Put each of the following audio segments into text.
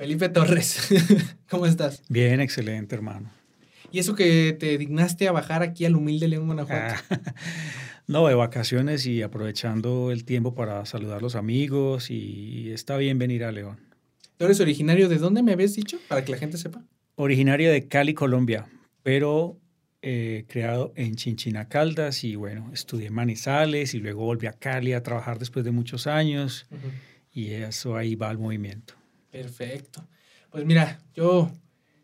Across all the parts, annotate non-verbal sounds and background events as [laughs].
Felipe Torres, [laughs] ¿cómo estás? Bien, excelente, hermano. ¿Y eso que te dignaste a bajar aquí al humilde León, Guanajuato? Ah, [laughs] no, de vacaciones y aprovechando el tiempo para saludar a los amigos y está bien venir a León. ¿Tú eres originario de dónde me habías dicho? Para que la gente sepa. Originario de Cali, Colombia, pero eh, creado en Chinchina Caldas y bueno, estudié en Manizales y luego volví a Cali a trabajar después de muchos años y eso ahí va el movimiento. Perfecto. Pues mira, yo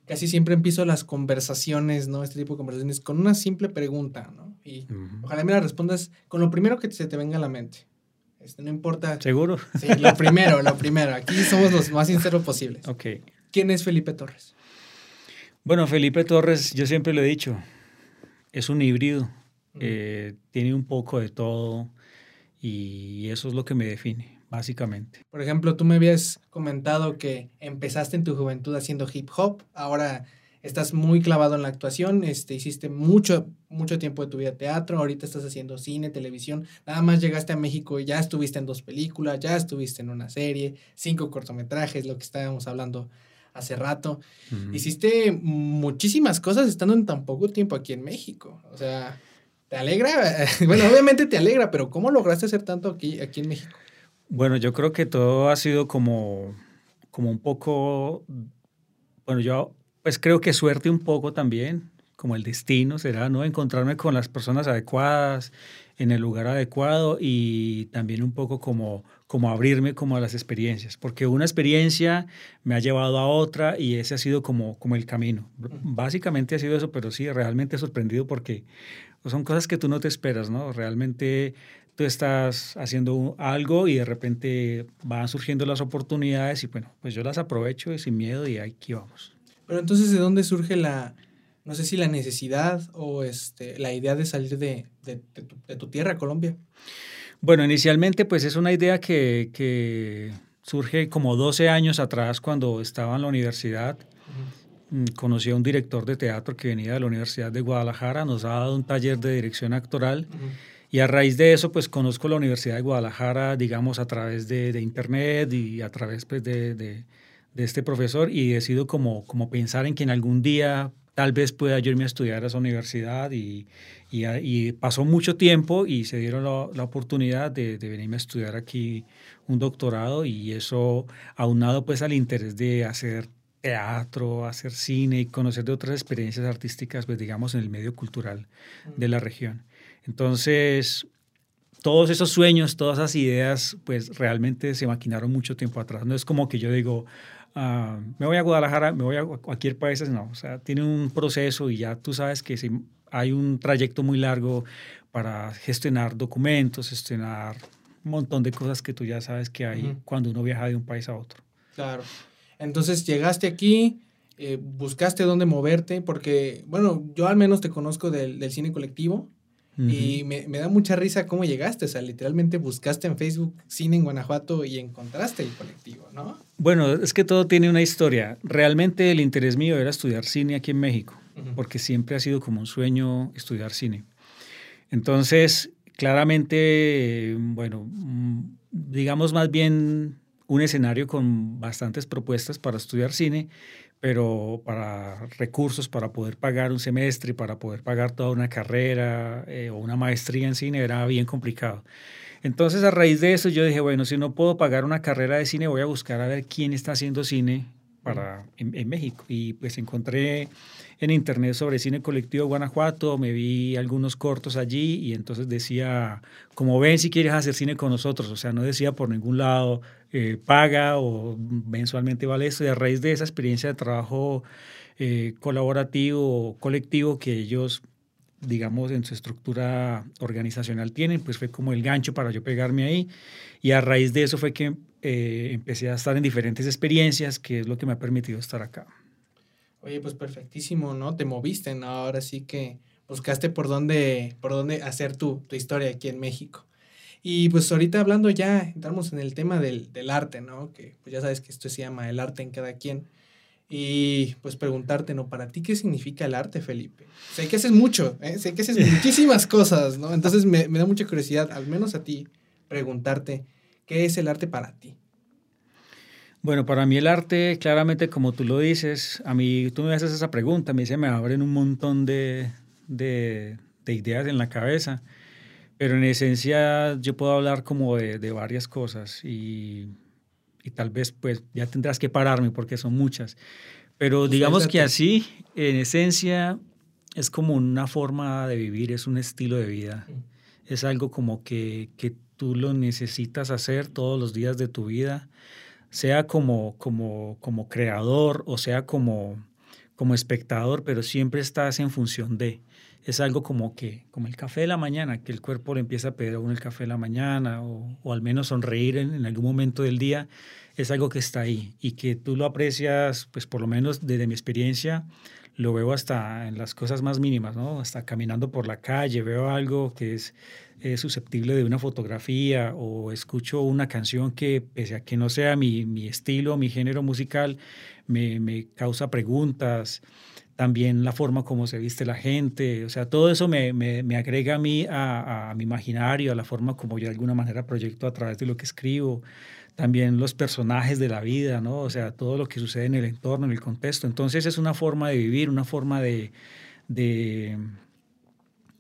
casi siempre empiezo las conversaciones, ¿no? Este tipo de conversaciones con una simple pregunta, ¿no? Y ojalá me la respondas con lo primero que se te venga a la mente. Este, no importa. ¿Seguro? Sí, lo primero, lo primero. Aquí somos los más sinceros posibles. Ok. ¿Quién es Felipe Torres? Bueno, Felipe Torres, yo siempre lo he dicho, es un híbrido. Eh, tiene un poco de todo y eso es lo que me define básicamente. Por ejemplo, tú me habías comentado que empezaste en tu juventud haciendo hip hop, ahora estás muy clavado en la actuación, este, hiciste mucho, mucho tiempo de tu vida teatro, ahorita estás haciendo cine, televisión, nada más llegaste a México y ya estuviste en dos películas, ya estuviste en una serie, cinco cortometrajes, lo que estábamos hablando hace rato. Hiciste muchísimas cosas estando en tan poco tiempo aquí en México. O sea, ¿te alegra? [laughs] bueno, obviamente te alegra, pero ¿cómo lograste hacer tanto aquí, aquí en México? Bueno, yo creo que todo ha sido como, como un poco, bueno, yo pues creo que suerte un poco también, como el destino será, ¿no? Encontrarme con las personas adecuadas, en el lugar adecuado y también un poco como, como abrirme como a las experiencias, porque una experiencia me ha llevado a otra y ese ha sido como, como el camino. Básicamente ha sido eso, pero sí, realmente sorprendido porque son cosas que tú no te esperas, ¿no? Realmente tú estás haciendo algo y de repente van surgiendo las oportunidades y bueno, pues yo las aprovecho sin miedo y aquí vamos. Pero entonces, ¿de dónde surge la, no sé si la necesidad o este, la idea de salir de, tu, tierra, Colombia? Bueno, inicialmente pues es una idea que, surge como 12 años atrás cuando estaba en la universidad. Conocí a un director de teatro que venía de la Universidad de Guadalajara, nos ha dado un taller de dirección actoral. Y a raíz de eso, pues conozco la Universidad de Guadalajara, digamos, a través de, internet y a través pues, de, este profesor y decido como, como pensar en que en algún día tal vez pueda yo irme a estudiar a esa universidad y, y, pasó mucho tiempo y se dieron la, la oportunidad de, de, venirme a estudiar aquí un doctorado y eso aunado pues al interés de hacer teatro, hacer cine y conocer de otras experiencias artísticas, pues digamos, en el medio cultural de la región. Entonces, todos esos sueños, todas esas ideas, pues realmente se maquinaron mucho tiempo atrás. No es como que yo digo, ah, me voy a Guadalajara, me voy a cualquier país, no. O sea, tiene un proceso y ya tú sabes que si hay un trayecto muy largo para gestionar documentos, gestionar un montón de cosas que tú ya sabes que hay cuando uno viaja de un país a otro. Claro. Entonces llegaste aquí, eh, buscaste dónde moverte, porque, bueno, yo al menos te conozco del, del cine colectivo y me, me, da mucha risa cómo llegaste, o sea, literalmente buscaste en Facebook cine en Guanajuato y encontraste el colectivo, ¿no? Bueno, es que todo tiene una historia. Realmente el interés mío era estudiar cine aquí en México, porque siempre ha sido como un sueño estudiar cine. Entonces, claramente, bueno, mm, digamos más bien un escenario con bastantes propuestas para estudiar cine pero para recursos, para poder pagar un semestre, para poder pagar toda una carrera eh, o una maestría en cine era bien complicado. Entonces, a raíz de eso, yo dije, bueno, si no puedo pagar una carrera de cine, voy a buscar a ver quién está haciendo cine para, en, México. Y pues encontré en internet sobre cine colectivo Guanajuato, me vi algunos cortos allí y entonces decía, como ven si quieres hacer cine con nosotros, o sea, no decía por ningún lado, eh, paga o mensualmente vale esto. Y a raíz de esa experiencia de trabajo eh, colaborativo o colectivo que ellos, digamos, en su estructura organizacional tienen, pues fue como el gancho para yo pegarme ahí. Y a raíz de eso fue que eh, empecé a estar en diferentes experiencias, que es lo que me ha permitido estar acá. Oye, pues perfectísimo, ¿no? Te moviste, ¿no? Ahora sí que buscaste por dónde, por dónde hacer tu, tu historia aquí en México. Y pues ahorita hablando ya, entramos en el tema del, del, arte, ¿no? Que pues ya sabes que esto se llama el arte en cada quien. Y pues preguntarte, ¿no? Para ti, ¿qué significa el arte, Felipe? Sé que haces mucho, ¿eh? sé que haces [laughs] muchísimas cosas, ¿no? Entonces me, me da mucha curiosidad, al menos a ti, preguntarte, ¿qué es el arte para ti? Bueno, para mí el arte, claramente, como tú lo dices, a mí tú me haces esa pregunta, a mí se me abren un montón de, de, ideas en la cabeza, pero en esencia yo puedo hablar como de, de varias cosas y, y, tal vez pues ya tendrás que pararme porque son muchas. Pero pues digamos que así, en esencia, es como una forma de vivir, es un estilo de vida. Es algo como que, que tú lo necesitas hacer todos los días de tu vida sea como, como, como creador o sea como, como espectador, pero siempre estás en función de. Es algo como que, como el café de la mañana, que el cuerpo le empieza a pedir a uno el café de la mañana o, o al menos sonreír en, algún momento del día, es algo que está ahí y que tú lo aprecias, pues por lo menos desde mi experiencia, lo veo hasta en las cosas más mínimas, ¿no? Hasta caminando por la calle, veo algo que es es susceptible de una fotografía o escucho una canción que, pese a que no sea mi, mi estilo, mi género musical, me, me, causa preguntas, también la forma como se viste la gente, o sea, todo eso me, me, me agrega a mí, a, a, mi imaginario, a la forma como yo de alguna manera proyecto a través de lo que escribo, también los personajes de la vida, ¿no? O sea, todo lo que sucede en el entorno, en el contexto. Entonces es una forma de vivir, una forma de, de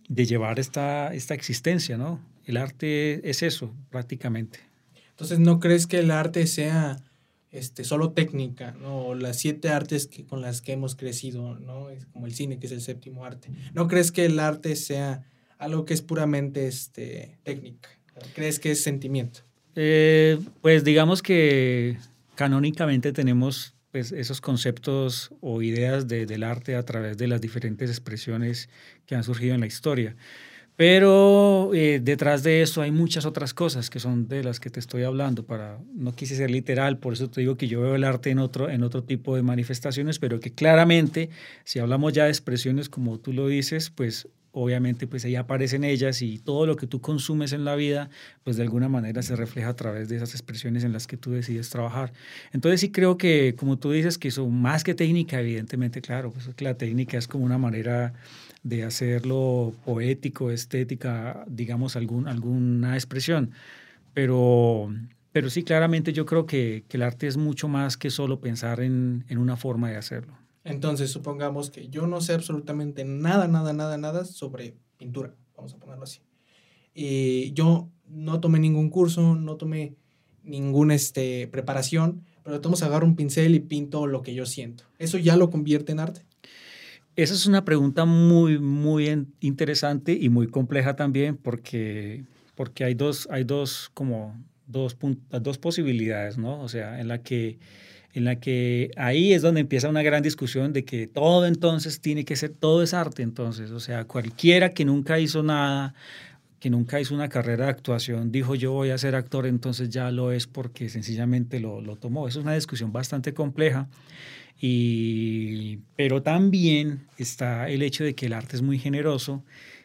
de llevar esta, esta existencia, ¿no? El arte es eso, prácticamente. Entonces, ¿no crees que el arte sea este, solo técnica, ¿no? Las siete artes que, con las que hemos crecido, ¿no? Es como el cine, que es el séptimo arte. ¿No crees que el arte sea algo que es puramente este, técnica? ¿Crees que es sentimiento? Eh, pues digamos que canónicamente tenemos pues, esos conceptos o ideas de, del arte a través de las diferentes expresiones que han surgido en la historia. Pero eh, detrás de eso hay muchas otras cosas que son de las que te estoy hablando. Para, no quise ser literal, por eso te digo que yo veo el arte en otro, en otro tipo de manifestaciones, pero que claramente, si hablamos ya de expresiones como tú lo dices, pues obviamente pues ahí aparecen ellas y todo lo que tú consumes en la vida, pues de alguna manera se refleja a través de esas expresiones en las que tú decides trabajar. Entonces sí creo que, como tú dices, que eso más que técnica, evidentemente, claro, pues la técnica es como una manera de hacerlo poético, estética, digamos, algún, alguna expresión, pero... Pero sí, claramente yo creo que, que el arte es mucho más que solo pensar en, en una forma de hacerlo. Entonces, supongamos que yo no sé absolutamente nada, nada, nada, nada sobre pintura, vamos a ponerlo así. Y yo no tomé ningún curso, no tomé ninguna este, preparación, pero tomo agarro un pincel y pinto lo que yo siento. ¿Eso ya lo convierte en arte? Esa es una pregunta muy, muy interesante y muy compleja también porque, porque hay dos, hay dos, como dos, dos posibilidades, ¿no? O sea, en la que en la que ahí es donde empieza una gran discusión de que todo entonces tiene que ser, todo es arte entonces, o sea, cualquiera que nunca hizo nada, que nunca hizo una carrera de actuación, dijo yo voy a ser actor, entonces ya lo es porque sencillamente lo, lo tomó. Es una discusión bastante compleja, y, pero también está el hecho de que el arte es muy generoso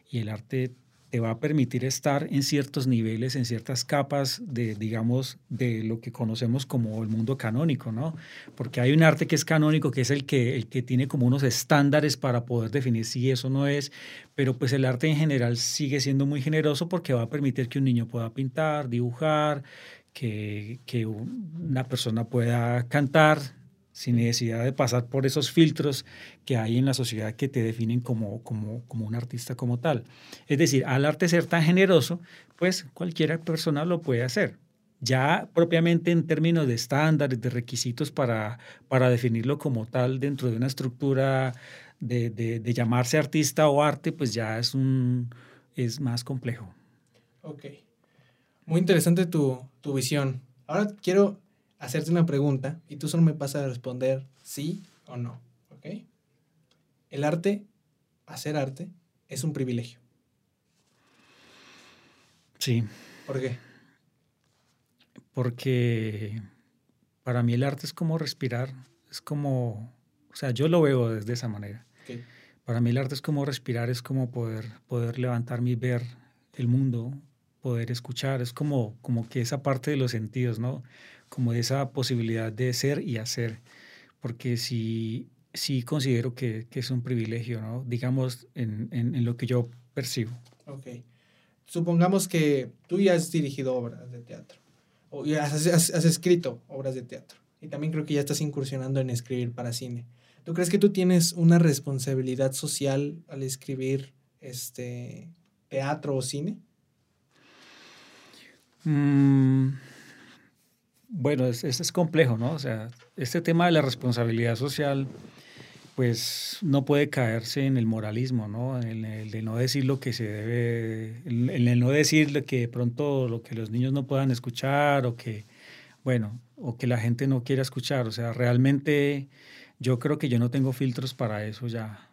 y el arte te va a permitir estar en ciertos niveles, en ciertas capas de, digamos, de lo que conocemos como el mundo canónico, ¿no? Porque hay un arte que es canónico, que es el que, el que tiene como unos estándares para poder definir si eso no es, pero pues el arte en general sigue siendo muy generoso porque va a permitir que un niño pueda pintar, dibujar, que, que una persona pueda cantar, sin necesidad de pasar por esos filtros que hay en la sociedad que te definen como, como, como un artista como tal. Es decir, al arte ser tan generoso, pues cualquier persona lo puede hacer. Ya propiamente en términos de estándares, de requisitos para, para definirlo como tal dentro de una estructura de, de, llamarse artista o arte, pues ya es, un, es más complejo. Ok. Muy interesante tu, tu visión. Ahora quiero hacerte una pregunta y tú solo me pasas a responder sí o no, ¿ok? El arte, hacer arte, es un privilegio. Sí. ¿Por qué? Porque para mí el arte es como respirar, es como, o sea, yo lo veo desde esa manera. Okay. Para mí el arte es como respirar, es como poder, poder levantarme y ver el mundo, poder escuchar, es como, como que esa parte de los sentidos, ¿no? Como esa posibilidad de ser y hacer, porque sí, sí considero que, que es un privilegio, ¿no? digamos, en, en, en, lo que yo percibo. Ok. Supongamos que tú ya has dirigido obras de teatro, o ya has, has, has escrito obras de teatro, y también creo que ya estás incursionando en escribir para cine. ¿Tú crees que tú tienes una responsabilidad social al escribir este teatro o cine? Mm, bueno, eso es, es, complejo, ¿no? O sea, este tema de la responsabilidad social, pues no puede caerse en el moralismo, ¿no? En el de no decir lo que se debe, en el no decir que de pronto lo que los niños no puedan escuchar o que, bueno, o que la gente no quiera escuchar. O sea, realmente yo creo que yo no tengo filtros para eso ya,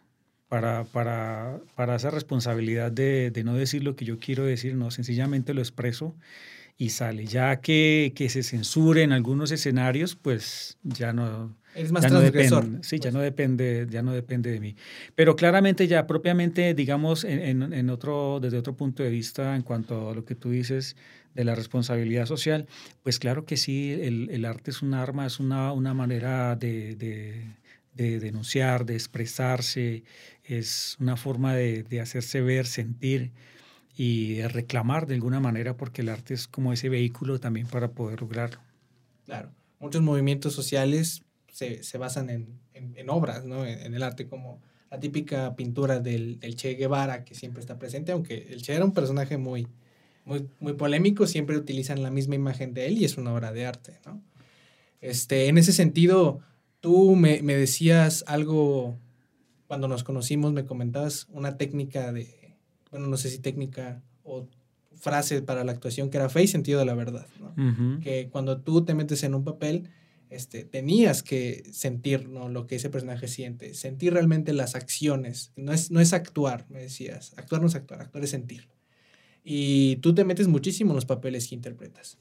para, para, para esa responsabilidad de, de, no decir lo que yo quiero decir, no, sencillamente lo expreso y sale. Ya que, que se censure en algunos escenarios, pues ya no... Es más ya no depende, sí, ya no depende, ya no depende de mí. Pero claramente ya propiamente, digamos, en, en, en otro, desde otro punto de vista, en cuanto a lo que tú dices, de la responsabilidad social, pues claro que sí, el, el arte es un arma, es una, una manera de, de, de, denunciar, de expresarse, es una forma de, de hacerse ver, sentir y reclamar de alguna manera, porque el arte es como ese vehículo también para poder lograrlo. Claro, muchos movimientos sociales se, se basan en, en, en, obras, ¿no? En, en, el arte, como la típica pintura del, del Che Guevara, que siempre está presente, aunque el Che era un personaje muy, muy, muy polémico, siempre utilizan la misma imagen de él y es una obra de arte, ¿no? Este, en ese sentido, tú me, me decías algo, cuando nos conocimos, me comentabas una técnica de, bueno, no sé si técnica o frase para la actuación que era fe y sentido de la verdad, ¿no? Uh -huh. Que cuando tú te metes en un papel, este, tenías que sentir ¿no? lo que ese personaje siente, sentir realmente las acciones, no es, no es actuar, me decías, actuar no es actuar, actuar es sentir y tú te metes muchísimo en los papeles que interpretas.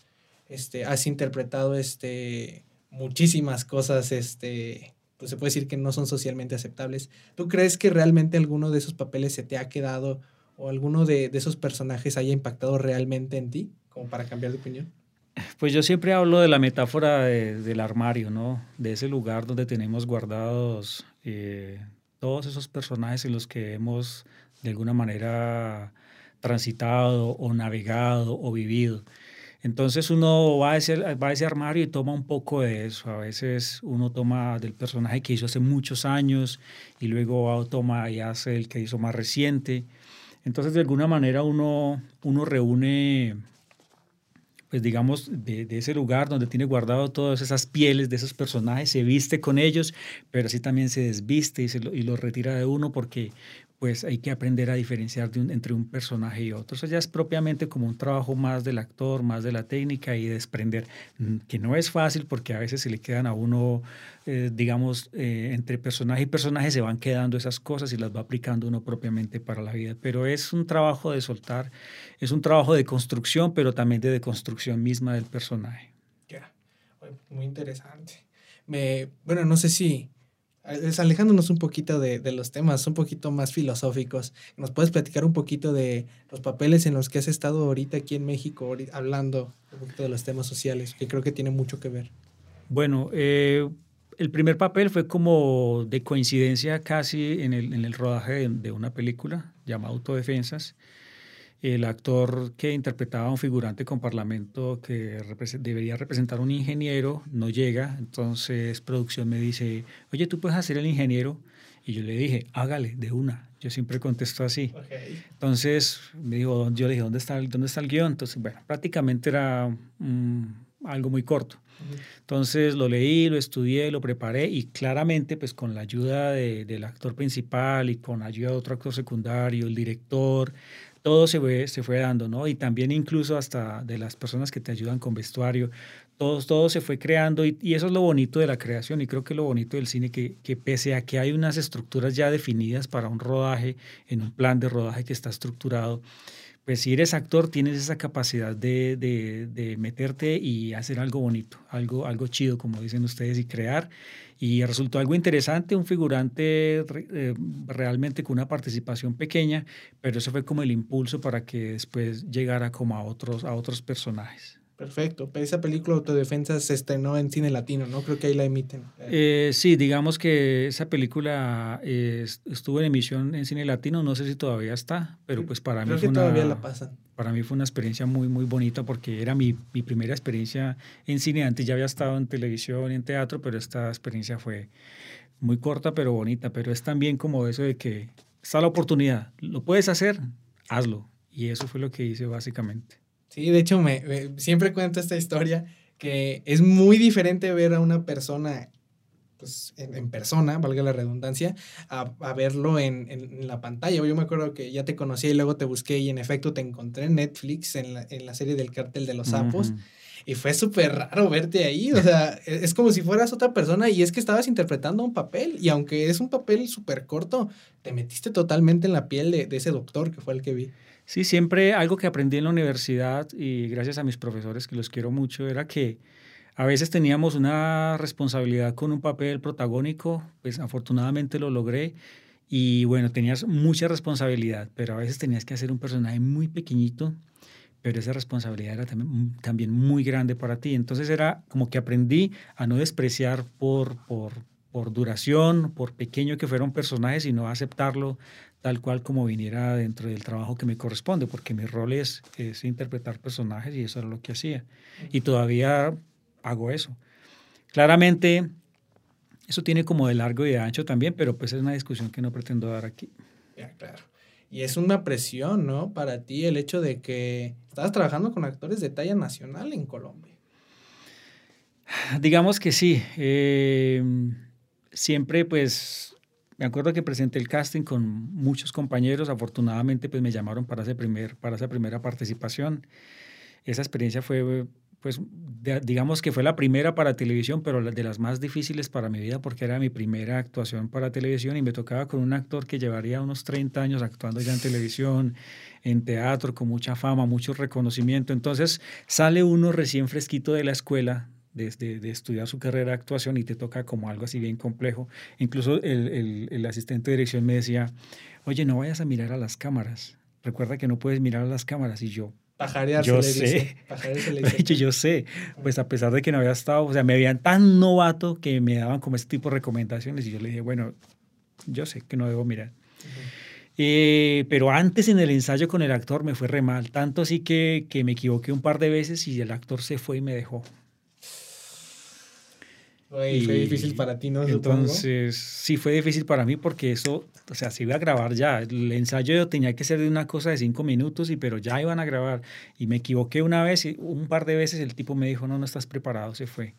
Este, has interpretado este, muchísimas cosas, este, pues se puede decir que no son socialmente aceptables. ¿Tú crees que realmente alguno de esos papeles se te ha quedado o alguno de, de esos personajes haya impactado realmente en ti, como para cambiar de opinión? Pues yo siempre hablo de la metáfora de, del armario, ¿no? De ese lugar donde tenemos guardados eh, todos esos personajes en los que hemos de alguna manera transitado o navegado o vivido. Entonces uno va a, ese, va a ese armario y toma un poco de eso. A veces uno toma del personaje que hizo hace muchos años y luego toma y hace el que hizo más reciente. Entonces de alguna manera uno, uno reúne, pues digamos, de, ese lugar donde tiene guardado todas esas pieles de esos personajes, se viste con ellos, pero así también se desviste y, lo, y los retira de uno porque pues hay que aprender a diferenciar entre un personaje y otro. Eso ya es propiamente como un trabajo más del actor, más de la técnica y desprender, mm, que no es fácil porque a veces se le quedan a uno, eh, digamos, eh, entre personaje y personaje se van quedando esas cosas y las va aplicando uno propiamente para la vida. Pero es un trabajo de soltar, es un trabajo de construcción, pero también de deconstrucción misma del personaje. Ya, muy interesante. Me, bueno, no sé si alejándonos un poquito de, de, los temas, un poquito más filosóficos, ¿nos puedes platicar un poquito de los papeles en los que has estado ahorita aquí en México, hablando un poquito de los temas sociales, que creo que tiene mucho que ver? Bueno, eh, el primer papel fue como de coincidencia casi en el, en el rodaje de, de una película llamada Autodefensas el actor que interpretaba a un figurante con parlamento que repre debería representar un ingeniero no llega, entonces producción me dice, oye, tú puedes hacer el ingeniero. Y yo le dije, hágale, de una. Yo siempre contesto así. Okay. Entonces me dijo, yo le dije, ¿dónde está el, dónde está el guion? Entonces, bueno, prácticamente era um, algo muy corto. Uh -huh. Entonces lo leí, lo estudié, lo preparé y claramente, pues con la ayuda de, del actor principal y con la ayuda de otro actor secundario, el director, todo se fue, se fue dando, ¿no? Y también incluso hasta de las personas que te ayudan con vestuario, todo, todo se fue creando y, y, eso es lo bonito de la creación y creo que lo bonito del cine que, que pese a que hay unas estructuras ya definidas para un rodaje, en un plan de rodaje que está estructurado, pues si eres actor tienes esa capacidad de, de, de meterte y hacer algo bonito, algo, algo chido, como dicen ustedes, y crear y resultó algo interesante, un figurante eh, realmente con una participación pequeña, pero eso fue como el impulso para que después llegara como a otros, a otros personajes. Perfecto. Pero esa película Autodefensa se estrenó en cine latino, ¿no? Creo que ahí la emiten. Eh, sí, digamos que esa película eh, estuvo en emisión en cine latino, no sé si todavía está, pero pues para Creo mí que fue una, todavía la pasan. para mí fue una experiencia muy, muy bonita porque era mi, mi primera experiencia en cine. Antes ya había estado en televisión y en teatro, pero esta experiencia fue muy corta pero bonita. Pero es también como eso de que está la oportunidad, lo puedes hacer, hazlo. Y eso fue lo que hice básicamente. Sí, de hecho, me, me- siempre cuento esta historia que es muy diferente ver a una persona pues, en, en persona, valga la redundancia, a, a verlo en, en- en la pantalla. Yo me acuerdo que ya te conocí y luego te busqué y en efecto te encontré en Netflix en la, en la serie del Cártel de los Sapos. Y fue súper raro verte ahí, o sea, [laughs] e- es como si fueras otra persona y es que estabas interpretando un papel y aunque es un papel súper corto, te metiste totalmente en la piel de, de ese doctor que fue el que vi. Sí, siempre algo que aprendí en la universidad y gracias a mis profesores que los quiero mucho era que a veces teníamos una responsabilidad con un papel protagónico, pues afortunadamente lo logré y bueno, tenías mucha responsabilidad, pero a veces tenías que hacer un personaje muy pequeñito, pero esa responsabilidad era también, también muy grande para ti. Entonces era como que aprendí a no despreciar por, por, por duración, por pequeño que fuera un personaje, sino aceptarlo tal cual como viniera dentro del trabajo que me corresponde, porque mi rol es, es interpretar personajes y eso era lo que hacía. Y todavía hago eso. Claramente, eso tiene como de largo y de ancho también, pero pues es una discusión que no pretendo dar aquí. Ya, claro. Y es una presión, ¿no? Para ti el hecho de que estabas trabajando con actores de talla nacional en Colombia. Digamos que sí. eh, siempre pues me acuerdo que presenté el casting con muchos compañeros. Afortunadamente pues me llamaron para, ese primer, para esa primera participación. Esa experiencia fue pues digamos que fue la primera para televisión, pero de las más difíciles para mi vida porque era mi primera actuación para televisión y me tocaba con un actor que llevaría unos 30 años actuando ya en televisión, en teatro, con mucha fama, mucho reconocimiento. Entonces sale uno recién fresquito de la escuela desde de estudiar su carrera de actuación y te toca como algo así bien complejo. Incluso el, el- el asistente de dirección me decía, oye, no vayas a mirar a las cámaras. Recuerda que no puedes mirar a las cámaras. Y yo, Pajarear Yo se le dice. sé. Se le de dice. [laughs] yo sé, pues a pesar de que no había estado, o sea, me veían tan novato que me daban como este tipo de recomendaciones y yo le dije, bueno, yo sé que no debo mirar. Eh, pero antes en el ensayo con el actor me fue re mal, tanto así que, que me equivoqué un par de veces y el actor se fue y me dejó. Güey, fue Y difícil para ti, ¿no? Supongo. Entonces, sí fue difícil para mí porque eso, o sea, se iba a grabar ya. El ensayo tenía que ser de una cosa de cinco minutos, y, pero ya iban a grabar. Y me equivoqué una vez, y un par de veces el tipo me dijo, no, no estás preparado, se fue.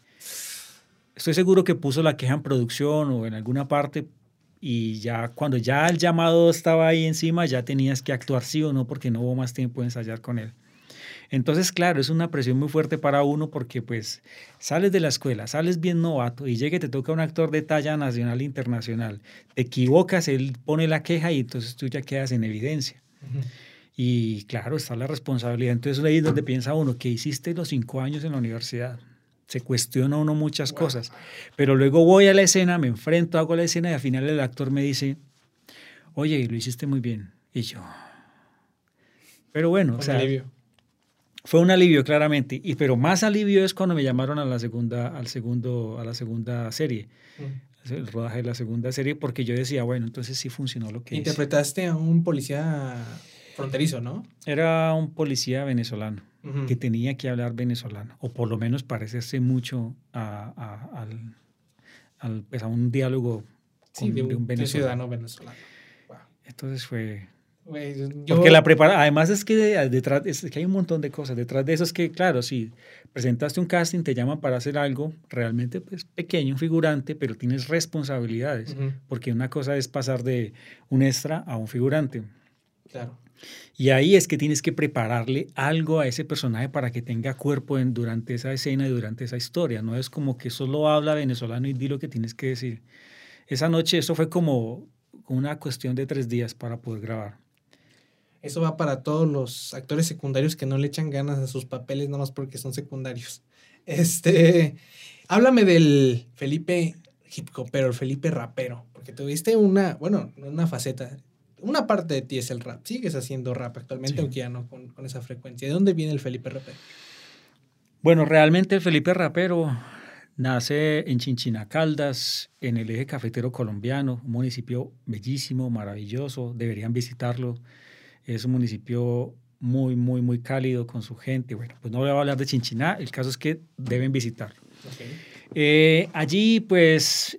Estoy seguro que puso la queja en producción o en alguna parte y ya cuando ya el llamado estaba ahí encima, ya tenías que actuar sí o no porque no hubo más tiempo de ensayar con él. Entonces, claro, es una presión muy fuerte para uno porque pues sales de la escuela, sales bien novato y llega y te toca un actor de talla nacional e internacional. Te equivocas, él pone la queja y entonces tú ya quedas en evidencia. Y claro, está la responsabilidad. Entonces ahí es donde piensa uno, ¿qué hiciste los cinco años en la universidad? Se cuestiona uno muchas Wow. cosas. Pero luego voy a la escena, me enfrento, hago la escena y al final el actor me dice, oye, lo hiciste muy bien. Y yo... Pero bueno, Con o sea, alivio. Fue un alivio, claramente. Y, pero más alivio es cuando me llamaron a la segunda, al segundo, a la segunda serie, Ujú. el rodaje de la segunda serie, porque yo decía, bueno, entonces sí funcionó lo que hice. Interpretaste a un policía fronterizo, ¿no? Era un policía venezolano que tenía que hablar venezolano, o por lo menos parecerse mucho a, a- al, al- pues, a un diálogo con- de un, de un de un venezolano. ciudadano venezolano. Wow. Entonces fue... Yo- Porque la prepara, además es que de- detrás es que hay un montón de cosas. Detrás de eso es que, claro, si presentaste un casting, te llaman para hacer algo realmente pues, pequeño, un figurante, pero tienes responsabilidades. Ujú, Porque una cosa es pasar de un extra a un figurante. Claro. Y ahí es que tienes que prepararle algo a ese personaje para que tenga cuerpo en, durante esa escena y durante esa historia. No es como que solo habla venezolano y di lo que tienes que decir. Esa noche, eso fue como una cuestión de tres días para poder grabar. Eso va para todos los actores secundarios que no le echan ganas a sus papeles nada más porque son secundarios. [laughs] Este, háblame del Felipe hip hopero, el Felipe rapero, porque tuviste una, bueno, no una faceta, una parte de ti es el rap. Sigues haciendo rap actualmente, Sí. aunque ya no con, con esa frecuencia. ¿De dónde viene el Felipe rapero? Bueno, realmente Felipe Rapero nace en Chinchina Caldas, en el eje cafetero colombiano, un municipio bellísimo, maravilloso, deberían visitarlo. Es un municipio muy, muy, muy cálido con su gente. Bueno, pues no voy a hablar de Chinchiná, el caso es que deben visitarlo. Eh, allí, pues,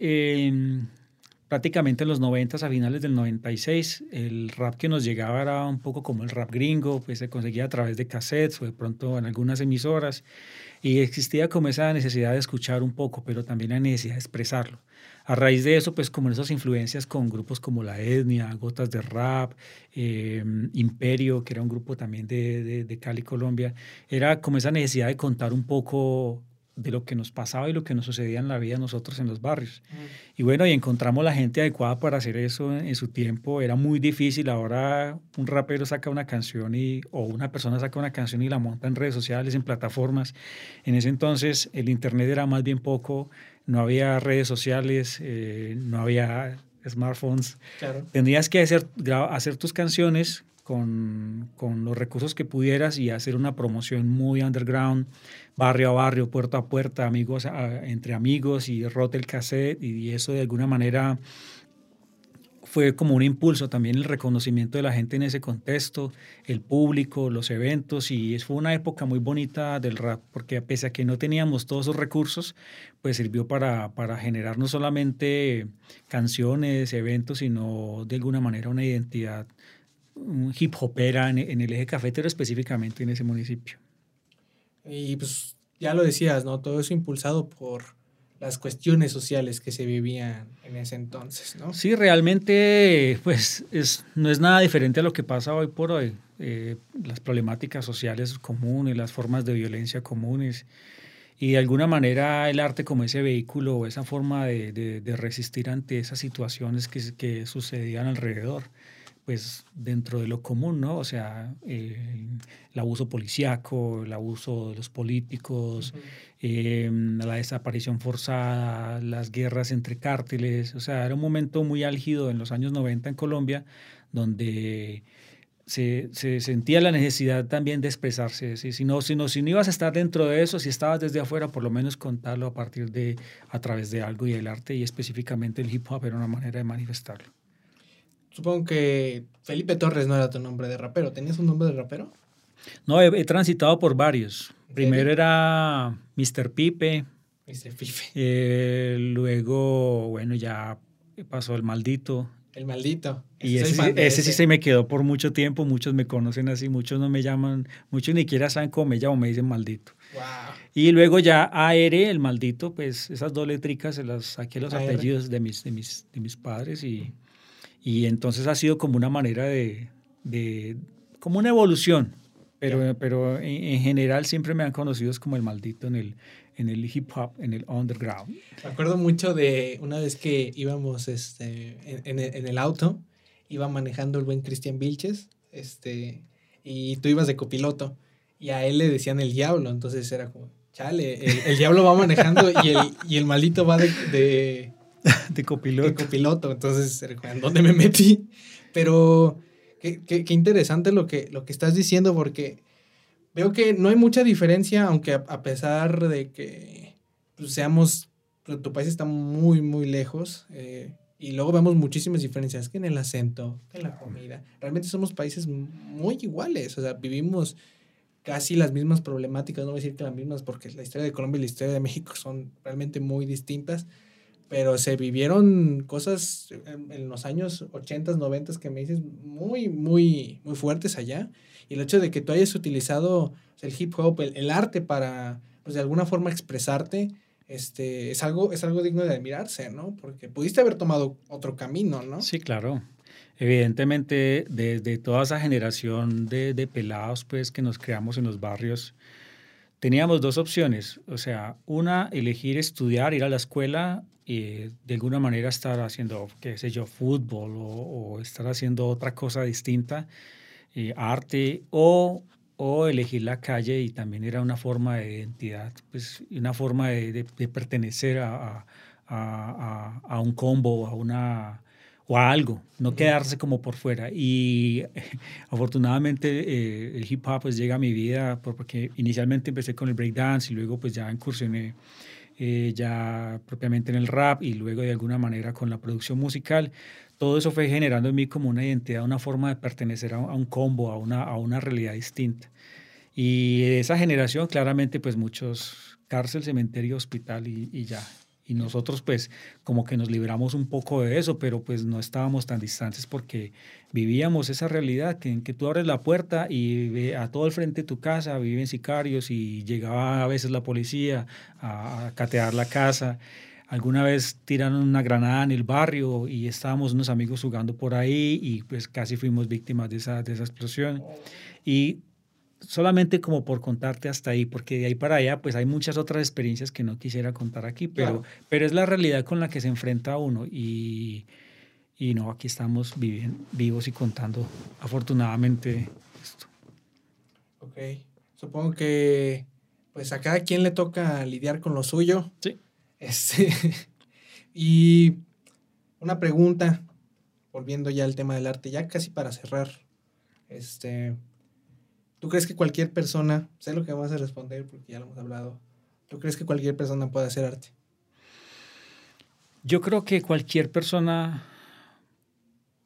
prácticamente en los 90 a finales del 96, el rap que nos llegaba era un poco como el rap gringo, pues se conseguía a través de cassettes o de pronto en algunas emisoras. Y existía como esa necesidad de escuchar un poco, pero también la necesidad de expresarlo. A raíz de eso, pues como esas influencias con grupos como La Etnia, Gotas de Rap, eh, Imperio, que era un grupo también de, de, de Cali, Colombia, era como esa necesidad de contar un poco de lo que nos pasaba y lo que nos sucedía en la vida nosotros en los barrios. Y bueno, y encontramos la gente adecuada para hacer eso en, su tiempo. Era muy difícil. Ahora un rapero saca una canción y, o una persona saca una canción y la monta en redes sociales, en plataformas. En ese entonces el Internet era más bien poco, no había redes sociales, eh, no había smartphones. Claro. Tendrías que hacer, hacer tus canciones con, con, los recursos que pudieras y hacer una promoción muy underground, barrio a barrio, puerta a puerta, amigos entre amigos y rote el cassette y eso de alguna manera fue como un impulso también el reconocimiento de la gente en ese contexto, el público, los eventos y fue una época muy bonita del rap porque pese a que no teníamos todos esos recursos, pues sirvió para, para generar no solamente canciones, eventos, sino de alguna manera una identidad hip hopera en, en el eje cafetero específicamente en ese municipio. Y pues ya lo decías, ¿no? Todo eso impulsado por las cuestiones sociales que se vivían en ese entonces, ¿no? Sí, realmente, pues es, no es nada diferente a lo que pasa hoy por hoy. Eh, las problemáticas sociales comunes, las formas de violencia comunes y de alguna manera el arte como ese vehículo o esa forma de, de, de resistir ante esas situaciones que, que sucedían alrededor pues dentro de lo común, ¿no? O sea, eh, el abuso policíaco, el abuso de los políticos, em, la desaparición forzada, las guerras entre cárteles, o sea, era un momento muy álgido en los años 90 en Colombia, donde se, se sentía la necesidad también de expresarse. Si, no, si, no, si no ibas a estar dentro de eso, si estabas desde afuera, por lo menos contarlo a partir de, a través de algo y el arte y específicamente el hip hop era una manera de manifestarlo supongo que Felipe Torres no era tu nombre de rapero. ¿Tenías un nombre de rapero? No, he, transitado por varios. Primero era Mr. Pipe. Mr. Pipe. Eh, luego, bueno, ya pasó el maldito. El maldito. y ese, sí se me quedó por mucho tiempo. Muchos me conocen así, muchos no me llaman, muchos ni siquiera saben cómo me llamo, me dicen maldito. Wow. Y luego ya AR, el maldito, pues esas dos letricas se las saqué los apellidos de mis, de mis, de mis padres y y entonces ha sido como una manera de, de como una evolución, pero, pero en, general siempre me han conocido como el maldito en el, en el hip hop, en el underground. Me acuerdo mucho de una vez que íbamos este, en, en, el auto, iba manejando el buen Cristian Vilches, este, y tú ibas de copiloto, y a él le decían el diablo, entonces era como, chale, el, el diablo va manejando y el, y el maldito va de de [laughs] copiloto. De copiloto, entonces, ¿en dónde me metí? Pero qué, qué, qué, interesante lo que, lo que estás diciendo, porque veo que no hay mucha diferencia, aunque a, pesar de que pues, seamos, pues, tu país está muy, muy lejos, eh, y luego vemos muchísimas diferencias, que en el acento, en la comida. Realmente somos países muy iguales, o sea, vivimos casi las mismas problemáticas, no voy a decir que las mismas, porque la historia de Colombia y la historia de México son realmente muy distintas, pero se vivieron cosas en, los años 80, 90 que me dices muy, muy, muy fuertes allá. Y el hecho de que tú hayas utilizado el hip hop, el, arte para, pues de alguna forma expresarte, este, es, algo, es algo digno de admirarse, ¿no? Porque pudiste haber tomado otro camino, ¿no? Sí, claro. Evidentemente, desde toda esa generación de, de pelados, pues, que nos creamos en los barrios, teníamos dos opciones. O sea, una, elegir estudiar, ir a la escuela y de alguna manera estar haciendo, qué sé yo, fútbol o, estar haciendo otra cosa distinta, eh, arte, o, o, elegir la calle y también era una forma de identidad, pues una forma de, de, pertenecer a, a, a, un combo, a una o a algo, no quedarse como por fuera. Y [laughs] afortunadamente eh, el hip hop pues llega a mi vida porque inicialmente empecé con el breakdance y luego pues ya incursioné eh, ya propiamente en el rap y luego de alguna manera con la producción musical. Todo eso fue generando en mí como una identidad, una forma de pertenecer a, un combo, a una, a una realidad distinta. Y esa generación claramente pues muchos cárcel, cementerio, hospital y ya, y nosotros pues como que nos libramos un poco de eso, pero pues no estábamos tan distantes porque vivíamos esa realidad que en que tú abres la puerta y a todo el frente de tu casa viven sicarios y llegaba a veces la policía a, catear la casa. Alguna vez tiraron una granada en el barrio y estábamos unos amigos jugando por ahí y pues casi fuimos víctimas de esa, de esa explosión. Y solamente como por contarte hasta ahí, porque de ahí para allá pues hay muchas otras experiencias que no quisiera contar aquí, pero, pero es la realidad con la que se enfrenta uno y, y no, aquí estamos viviendo, vivos y contando afortunadamente esto. Ok, supongo que pues a cada quien le toca lidiar con lo suyo. Sí. Este, [laughs] y una pregunta, volviendo ya al tema del arte, ya casi para cerrar. Este, ¿Tú crees que cualquier persona, sé lo que vas a responder porque ya lo hemos hablado, ¿tú crees que cualquier persona puede hacer arte? Yo creo que cualquier persona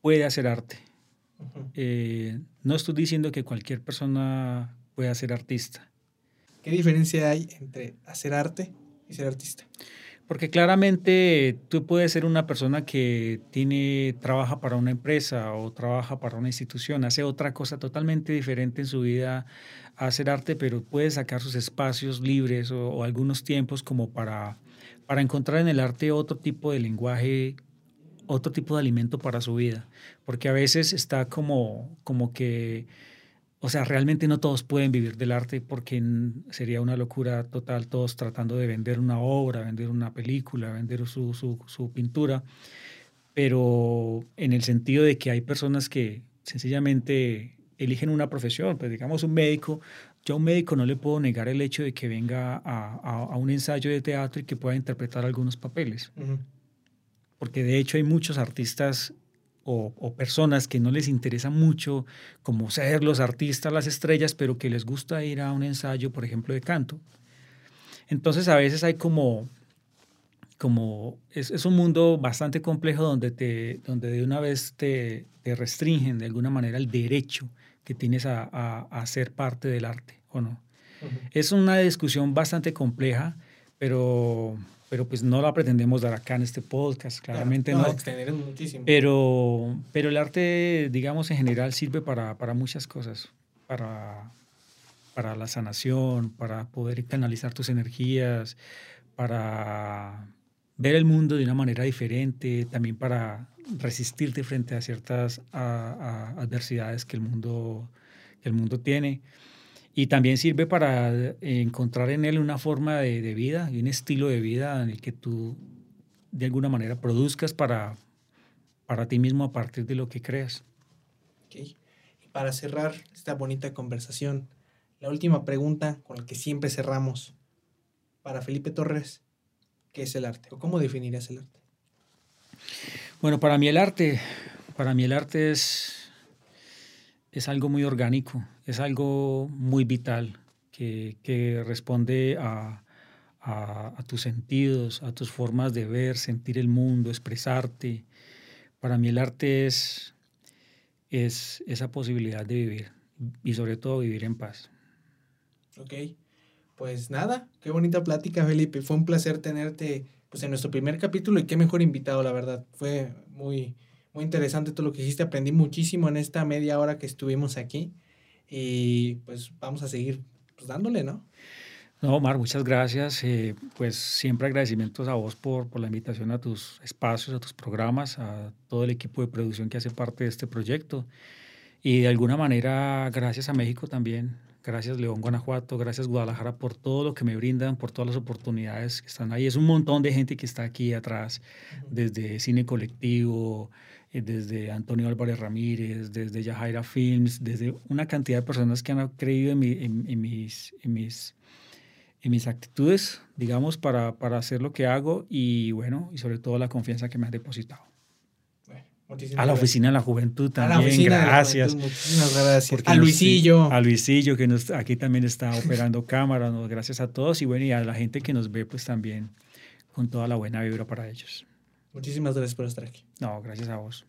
puede hacer arte. Eh, no estoy diciendo que cualquier persona pueda ser artista. ¿Qué diferencia hay entre hacer arte y ser artista? Porque claramente tú puedes ser una persona que tiene, trabaja para una empresa o trabaja para una institución, hace otra cosa totalmente diferente en su vida a hacer arte, pero puede sacar sus espacios libres o, algunos tiempos como para, para encontrar en el arte otro tipo de lenguaje, otro tipo de alimento para su vida. Porque a veces está como, como que o sea, realmente no todos pueden vivir del arte porque sería una locura total, todos tratando de vender una obra, vender una película, vender su, su, pintura, pero en el sentido de que hay personas que sencillamente eligen una profesión, pues digamos un médico, yo a un médico no le puedo negar el hecho de que venga a, a, un ensayo de teatro y que pueda interpretar algunos papeles. Porque de hecho hay muchos artistas o, personas que no les interesa mucho como ser los artistas, las estrellas, pero que les gusta ir a un ensayo, por ejemplo, de canto. Entonces a veces hay como, como es, es un mundo bastante complejo donde, te, donde de una vez te, te restringen de alguna manera el derecho que tienes a, a, ser parte del arte, ¿o no? Es una discusión bastante compleja, pero pero pues no la pretendemos dar acá en este podcast, claramente no. no. muchísimo. Pero, pero el arte, digamos, en general sirve para, para muchas cosas, para, para la sanación, para poder canalizar tus energías, para ver el mundo de una manera diferente, también para resistirte frente a ciertas adversidades que el mundo, que el mundo tiene. Y también sirve para encontrar en él una forma de, vida y un estilo de vida en el que tú de alguna manera produzcas para, para ti mismo a partir de lo que creas. Okay. Y para cerrar esta bonita conversación, la última pregunta con la que siempre cerramos. Para Felipe Torres, ¿qué es el arte? ¿O cómo definirías el arte? Bueno, para mí el arte, para mí el arte es es algo muy orgánico, es algo muy vital que, responde a, tus sentidos, a tus formas de ver, sentir el mundo, expresarte. Para mí el arte es, es esa posibilidad de vivir y sobre todo vivir en paz. Ok, pues nada, qué bonita plática Felipe, fue un placer tenerte pues en nuestro primer capítulo y qué mejor invitado la verdad, fue muy, muy interesante todo lo que hiciste. Aprendí muchísimo en esta media hora que estuvimos aquí. Y pues vamos a seguir pues, dándole, ¿no? No, Omar, muchas gracias. Eh, pues siempre agradecimientos a vos por, por la invitación a tus espacios, a tus programas, a todo el equipo de producción que hace parte de este proyecto. Y de alguna manera, gracias a México también. Gracias León, Guanajuato, gracias Guadalajara por todo lo que me brindan, por todas las oportunidades que están ahí. Es un montón de gente que está aquí atrás, desde cine colectivo, desde Antonio Álvarez Ramírez, desde Yajaira Films, desde una cantidad de personas que han creído en, mis, en, mis, en mis actitudes, digamos, para, para hacer lo que hago y bueno, y sobre todo la confianza que me han depositado. a la Oficina de la Juventud también, gracias. muchísimas gracias. A Luisillo. a Luisillo, que nos, aquí también está [laughs] operando cámara, gracias a todos y bueno, y a la gente que nos ve pues también con toda la buena vibra para ellos. Muchísimas gracias por estar aquí. No, gracias a vos.